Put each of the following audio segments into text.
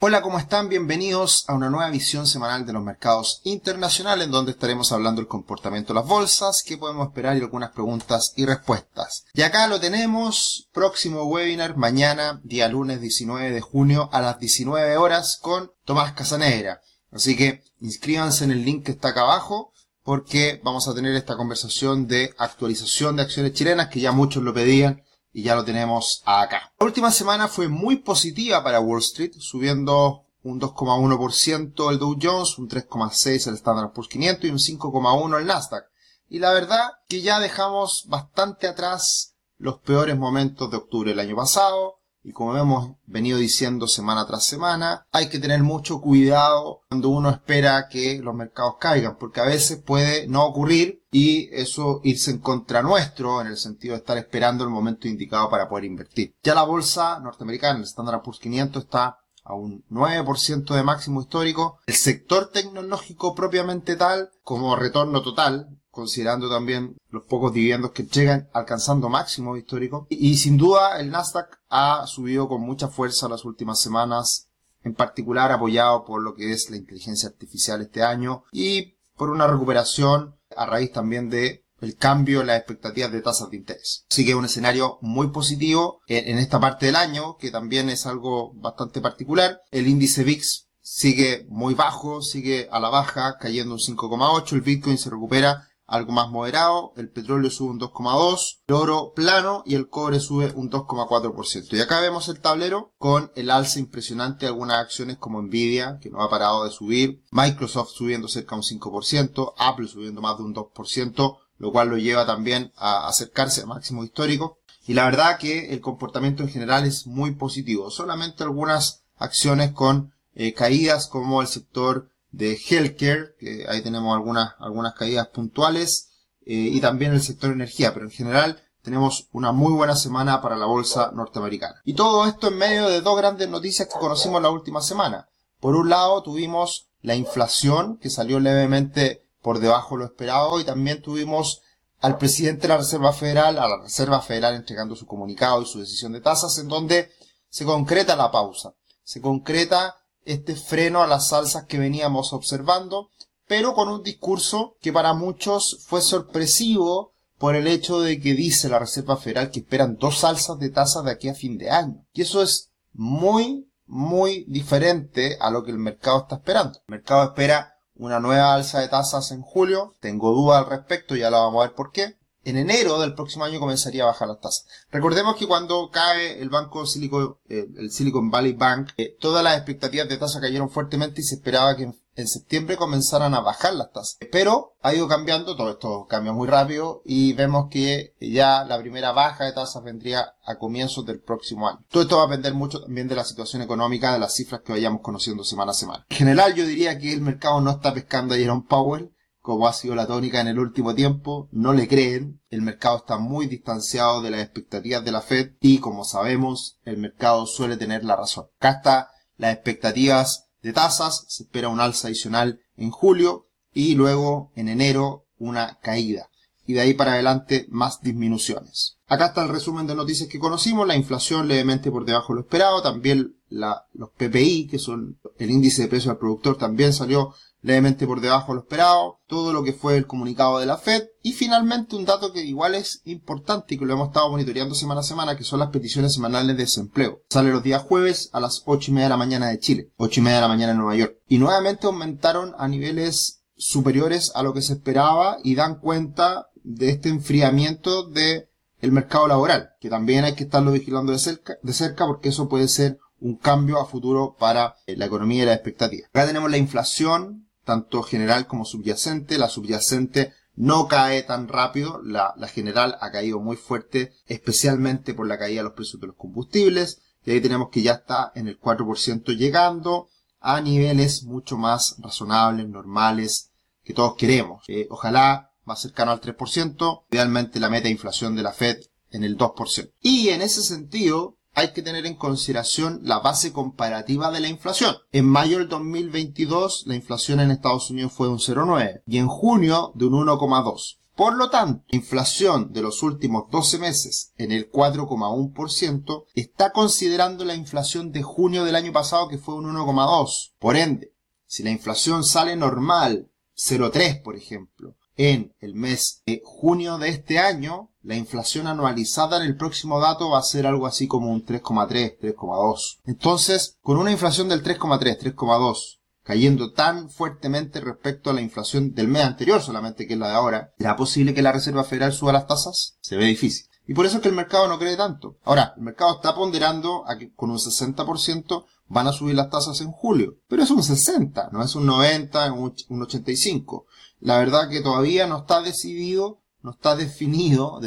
Hola, ¿cómo están? Bienvenidos a una nueva visión semanal de los mercados internacionales en donde estaremos hablando del comportamiento de las bolsas, qué podemos esperar y algunas preguntas y respuestas. Y acá lo tenemos, próximo webinar mañana, día lunes 19 de junio a las 19 horas con Tomás Casanegra. Así que inscríbanse en el link que está acá abajo porque vamos a tener esta conversación de actualización de acciones chilenas que ya muchos lo pedían y ya lo tenemos acá. La última semana fue muy positiva para Wall Street, subiendo un 2,1% el Dow Jones, un 3,6% el Standard Poor's 500 y un 5,1% el Nasdaq. Y la verdad que ya dejamos bastante atrás los peores momentos de octubre del año pasado, y como hemos venido diciendo semana tras semana, hay que tener mucho cuidado cuando uno espera que los mercados caigan, porque a veces puede no ocurrir y eso irse en contra nuestro en el sentido de estar esperando el momento indicado para poder invertir. Ya la bolsa norteamericana, el Standard Poor's 500 está a un 9% de máximo histórico. El sector tecnológico propiamente tal, como retorno total, considerando también los pocos dividendos que llegan alcanzando máximo histórico. Y, sin duda el Nasdaq ha subido con mucha fuerza las últimas semanas, en particular apoyado por lo que es la inteligencia artificial este año y por una recuperación a raíz también de el cambio en las expectativas de tasas de interés. Así que es un escenario muy positivo en, esta parte del año, que también es algo bastante particular. El índice VIX sigue muy bajo, sigue a la baja, cayendo un 5,8. El Bitcoin se recupera algo más moderado, el petróleo sube un 2,2%, el oro plano y el cobre sube un 2,4%. Y acá vemos el tablero con el alza impresionante de algunas acciones como Nvidia, que no ha parado de subir, Microsoft subiendo cerca de un 5%, Apple subiendo más de un 2%, lo cual lo lleva también a acercarse al máximo histórico. Y la verdad que el comportamiento en general es muy positivo. Solamente algunas acciones con eh, caídas como el sector de healthcare, que ahí tenemos algunas, algunas caídas puntuales, eh, y también el sector energía, pero en general tenemos una muy buena semana para la bolsa norteamericana. Y todo esto en medio de dos grandes noticias que conocimos la última semana. Por un lado tuvimos la inflación, que salió levemente por debajo de lo esperado, y también tuvimos al presidente de la Reserva Federal, a la Reserva Federal entregando su comunicado y su decisión de tasas, en donde se concreta la pausa. Se concreta este freno a las alzas que veníamos observando, pero con un discurso que para muchos fue sorpresivo por el hecho de que dice la Reserva Federal que esperan dos alzas de tasas de aquí a fin de año. Y eso es muy, muy diferente a lo que el mercado está esperando. El mercado espera una nueva alza de tasas en julio. Tengo dudas al respecto, ya la vamos a ver por qué en enero del próximo año comenzaría a bajar las tasas. Recordemos que cuando cae el banco Silicon, eh, el Silicon Valley Bank, eh, todas las expectativas de tasa cayeron fuertemente y se esperaba que en, septiembre comenzaran a bajar las tasas. Pero ha ido cambiando, todo esto cambia muy rápido y vemos que ya la primera baja de tasas vendría a comienzos del próximo año. Todo esto va a depender mucho también de la situación económica, de las cifras que vayamos conociendo semana a semana. En general yo diría que el mercado no está pescando a Jerome Powell como ha sido la tónica en el último tiempo, no le creen, el mercado está muy distanciado de las expectativas de la Fed y como sabemos, el mercado suele tener la razón. Acá está las expectativas de tasas, se espera un alza adicional en julio y luego en enero una caída. Y de ahí para adelante más disminuciones. Acá está el resumen de noticias que conocimos, la inflación levemente por debajo de lo esperado, también los PPI, que son el índice de precio al productor, también salió levemente por debajo de lo esperado, todo lo que fue el comunicado de la Fed y finalmente un dato que igual es importante y que lo hemos estado monitoreando semana a semana, que son las peticiones semanales de desempleo. Sale los días jueves a las ocho y media de la mañana de Chile, ocho y media de la mañana en Nueva York. Y nuevamente aumentaron a niveles superiores a lo que se esperaba y dan cuenta de este enfriamiento de el mercado laboral, que también hay que estarlo vigilando de cerca, de cerca porque eso puede ser un cambio a futuro para la economía y la expectativa. Acá tenemos la inflación tanto general como subyacente. La subyacente no cae tan rápido, la, general ha caído muy fuerte, especialmente por la caída de los precios de los combustibles. Y ahí tenemos que ya está en el 4% llegando a niveles mucho más razonables, normales, que todos queremos. Eh, ojalá más cercano al 3%, idealmente la meta de inflación de la Fed en el 2%. Y en ese sentido, hay que tener en consideración la base comparativa de la inflación. En mayo del 2022 la inflación en Estados Unidos fue de un 0,9 y en junio de un 1,2. Por lo tanto, la inflación de los últimos 12 meses en el 4,1% está considerando la inflación de junio del año pasado que fue un 1,2. Por ende, si la inflación sale normal, 0,3 por ejemplo, en el mes de junio de este año, la inflación anualizada en el próximo dato va a ser algo así como un 3,3, 3,2. Entonces, con una inflación del 3,3, 3,2, cayendo tan fuertemente respecto a la inflación del mes anterior solamente, que es la de ahora, ¿será posible que la Reserva Federal suba las tasas? Se ve difícil. Y por eso es que el mercado no cree tanto. Ahora, el mercado está ponderando a que con un 60% van a subir las tasas en julio. Pero es un 60, no es un 90, un 85 la verdad que todavía no está decidido, no está definido,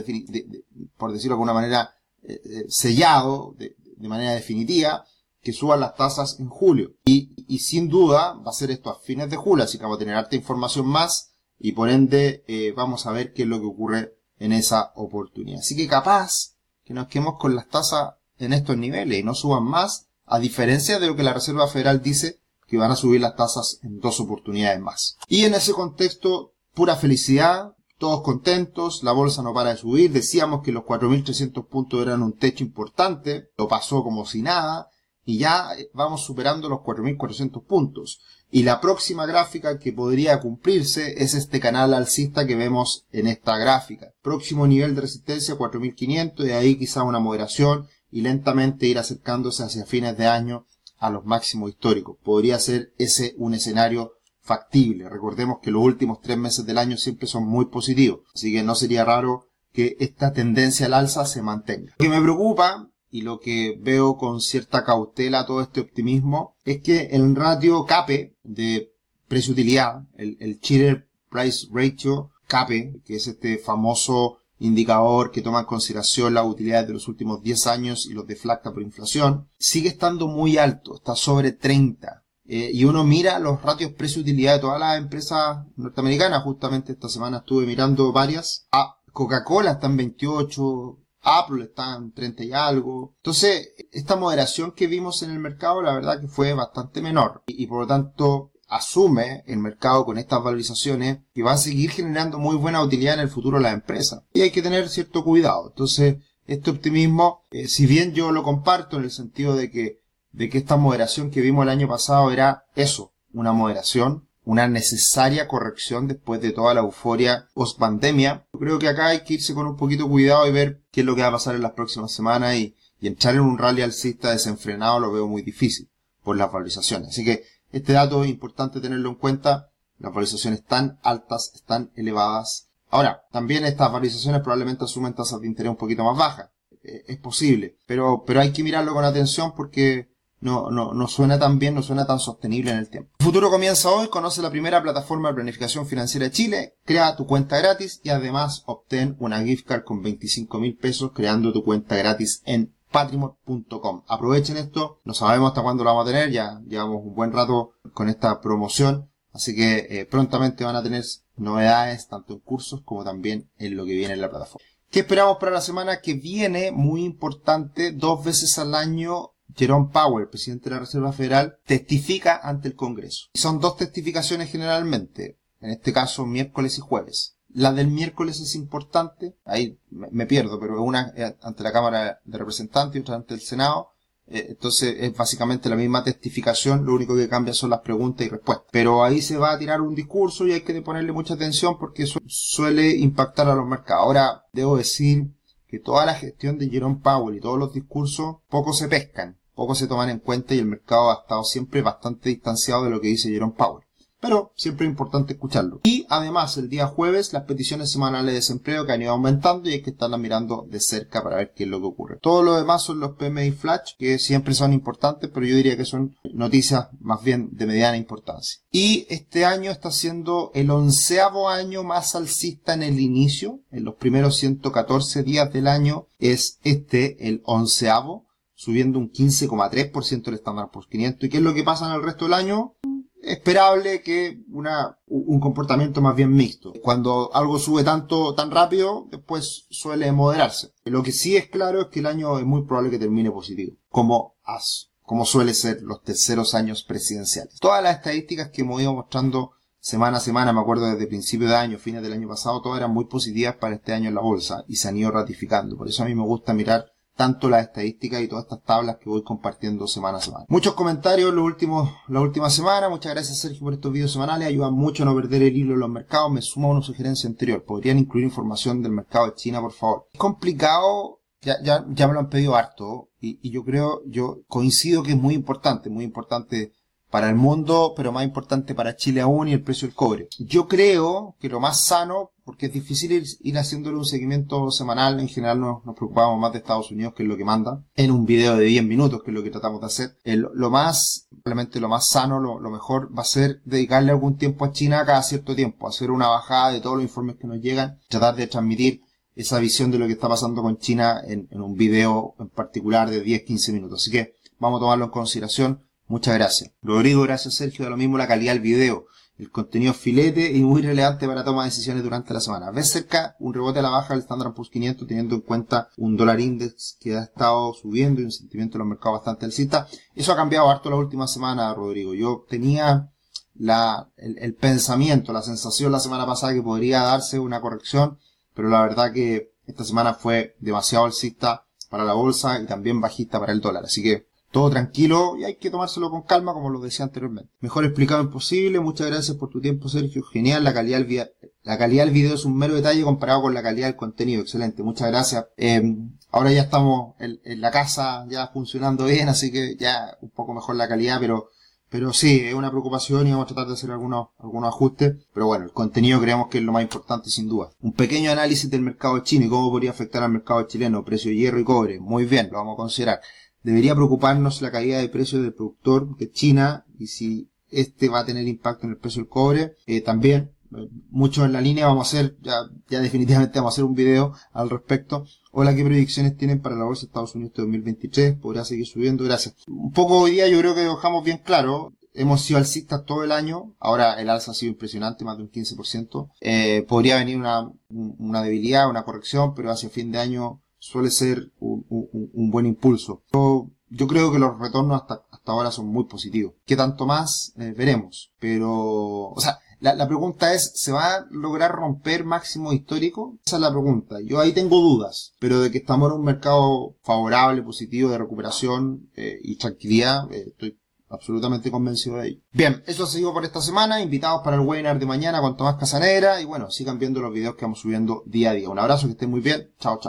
por decirlo de alguna manera, eh, eh, sellado de, manera definitiva, que suban las tasas en julio. Y, sin duda va a ser esto a fines de julio, así que vamos a tener harta información más y por ende eh, vamos a ver qué es lo que ocurre en esa oportunidad. Así que capaz que nos quedemos con las tasas en estos niveles y no suban más, a diferencia de lo que la Reserva Federal dice que van a subir las tasas en dos oportunidades más. Y en ese contexto, pura felicidad, todos contentos, la bolsa no para de subir, decíamos que los 4.300 puntos eran un techo importante, lo pasó como si nada, y ya vamos superando los 4.400 puntos. Y la próxima gráfica que podría cumplirse es este canal alcista que vemos en esta gráfica. Próximo nivel de resistencia 4.500, y ahí quizá una moderación y lentamente ir acercándose hacia fines de año a los máximos históricos. Podría ser ese un escenario factible. Recordemos que los últimos tres meses del año siempre son muy positivos, así que no sería raro que esta tendencia al alza se mantenga. Lo que me preocupa y lo que veo con cierta cautela todo este optimismo es que el ratio CAPE de precio-utilidad, el, el Cheater Price Ratio CAPE, que es este famoso indicador que toma en consideración las utilidades de los últimos 10 años y los deflacta por inflación, sigue estando muy alto, está sobre 30. Eh, y uno mira los ratios precio-utilidad de todas las empresas norteamericanas, justamente esta semana estuve mirando varias. Ah, Coca-Cola está en 28, Apple está en 30 y algo. Entonces, esta moderación que vimos en el mercado, la verdad que fue bastante menor. y por lo tanto, asume el mercado con estas valorizaciones que va a seguir generando muy buena utilidad en el futuro de la empresa. Y hay que tener cierto cuidado. Entonces, este optimismo, eh, si bien yo lo comparto en el sentido de que, de que esta moderación que vimos el año pasado era eso, una moderación, una necesaria corrección después de toda la euforia post pandemia. Yo creo que acá hay que irse con un poquito cuidado y ver qué es lo que va a pasar en las próximas semanas y, y entrar en un rally alcista desenfrenado lo veo muy difícil por las valorizaciones. Así que este dato es importante tenerlo en cuenta. Las valorizaciones están altas, están elevadas. Ahora, también estas valorizaciones probablemente asumen tasas de interés un poquito más bajas. Eh, es posible. Pero, pero hay que mirarlo con atención porque no, no, no suena tan bien, no suena tan sostenible en el tiempo. El futuro comienza hoy, conoce la primera plataforma de planificación financiera de Chile, crea tu cuenta gratis y además obtén una gift card con 25 mil pesos creando tu cuenta gratis en patrimon.com. Aprovechen esto, no sabemos hasta cuándo lo vamos a tener, ya llevamos un buen rato con esta promoción, así que eh, prontamente van a tener novedades tanto en cursos como también en lo que viene en la plataforma. ¿Qué esperamos para la semana que viene? Muy importante, dos veces al año Jerome Powell, presidente de la Reserva Federal, testifica ante el Congreso. son dos testificaciones generalmente, en este caso miércoles y jueves. La del miércoles es importante, ahí me, pierdo, pero una ante la Cámara de Representantes y otra ante el Senado. Eh, entonces es básicamente la misma testificación, lo único que cambia son las preguntas y respuestas. Pero ahí se va a tirar un discurso y hay que ponerle mucha atención porque suele impactar a los mercados. Ahora, debo decir que toda la gestión de Jerome Powell y todos los discursos poco se pescan, poco se toman en cuenta y el mercado ha estado siempre bastante distanciado de lo que dice Jerome Powell pero siempre es importante escucharlo. Y además, el día jueves, las peticiones semanales de desempleo que han ido aumentando y hay que estarlas mirando de cerca para ver qué es lo que ocurre. Todo lo demás son los PMI Flash, que siempre son importantes, pero yo diría que son noticias más bien de mediana importancia. Y este año está siendo el onceavo año más alcista en el inicio, en los primeros 114 días del año es este el onceavo subiendo un 15,3% el estándar por 500. ¿Y qué es lo que pasa en el resto del año? Esperable que una, un comportamiento más bien mixto. Cuando algo sube tanto, tan rápido, después suele moderarse. Lo que sí es claro es que el año es muy probable que termine positivo, como as, como suele ser los terceros años presidenciales. Todas las estadísticas que hemos ido mostrando semana a semana, me acuerdo desde principio de año, fines del año pasado, todas eran muy positivas para este año en la bolsa y se han ido ratificando. Por eso a mí me gusta mirar tanto las estadísticas y todas estas tablas que voy compartiendo semana a semana. Muchos comentarios los últimos, la última semana. Muchas gracias Sergio por estos videos semanales. Ayudan mucho a no perder el hilo en los mercados. Me suma una sugerencia anterior. ¿Podrían incluir información del mercado de China, por favor? Es complicado. Ya, ya, ya me lo han pedido harto. Y, y yo creo, yo coincido que es muy importante, muy importante para el mundo, pero más importante para Chile aún y el precio del cobre. Yo creo que lo más sano, porque es difícil ir, haciéndole un seguimiento semanal, en general nos, nos, preocupamos más de Estados Unidos, que es lo que manda, en un video de 10 minutos, que es lo que tratamos de hacer. lo más, probablemente lo más sano, lo, mejor va a ser dedicarle algún tiempo a China cada cierto tiempo, hacer una bajada de todos los informes que nos llegan, tratar de transmitir esa visión de lo que está pasando con China en, en un video en particular de 10-15 minutos. Así que vamos a tomarlo en consideración Muchas gracias. Rodrigo, gracias Sergio. Da lo mismo la calidad del video. El contenido filete y muy relevante para toma de decisiones durante la semana. Ves cerca un rebote a la baja del Standard Poor's 500 teniendo en cuenta un dólar index que ha estado subiendo y un sentimiento de los mercados bastante alcista. Eso ha cambiado harto la última semana, Rodrigo. Yo tenía la, el, el pensamiento, la sensación la semana pasada que podría darse una corrección, pero la verdad que esta semana fue demasiado alcista para la bolsa y también bajista para el dólar. Así que todo tranquilo y hay que tomárselo con calma, como lo decía anteriormente. Mejor explicado imposible. Muchas gracias por tu tiempo, Sergio. Genial. La calidad del, la calidad del video es un mero detalle comparado con la calidad del contenido. Excelente. Muchas gracias. Em, ahora ya estamos en, la casa ya funcionando bien, así que ya un poco mejor la calidad, pero pero sí, es una preocupación y vamos a tratar de hacer algunos, algunos ajustes. Pero bueno, el contenido creemos que es lo más importante sin duda. Un pequeño análisis del mercado chino y cómo podría afectar al mercado chileno, precio de hierro y cobre. Muy bien, lo vamos a considerar debería preocuparnos la caída de precio del productor de China y si este va a tener impacto en el precio del cobre. Eh, también, eh, mucho en la línea vamos a hacer, ya, ya definitivamente vamos a hacer un video al respecto. Hola, ¿qué predicciones tienen para la bolsa de Estados Unidos de 2023? ¿Podrá seguir subiendo? Gracias. Un poco hoy día yo creo que dejamos bien claro. Hemos sido alcistas todo el año. Ahora el alza ha sido impresionante, más de un 15%. Eh, podría venir una, una debilidad, una corrección, pero hacia fin de año suele ser un, buen impulso. Yo, creo que los retornos hasta, hasta ahora son muy positivos. ¿Qué tanto más? Eh, veremos. Pero, o sea, la, la, pregunta es, ¿se va a lograr romper máximo histórico? Esa es la pregunta. Yo ahí tengo dudas, pero de que estamos en un mercado favorable, positivo, de recuperación eh, y tranquilidad, eh, estoy absolutamente convencido de ello. Bien, eso ha sido por esta semana. Invitados para el webinar de mañana con Tomás Casanera. Y bueno, sigan viendo los videos que vamos subiendo día a día. Un abrazo, que estén muy bien. Chao, chao.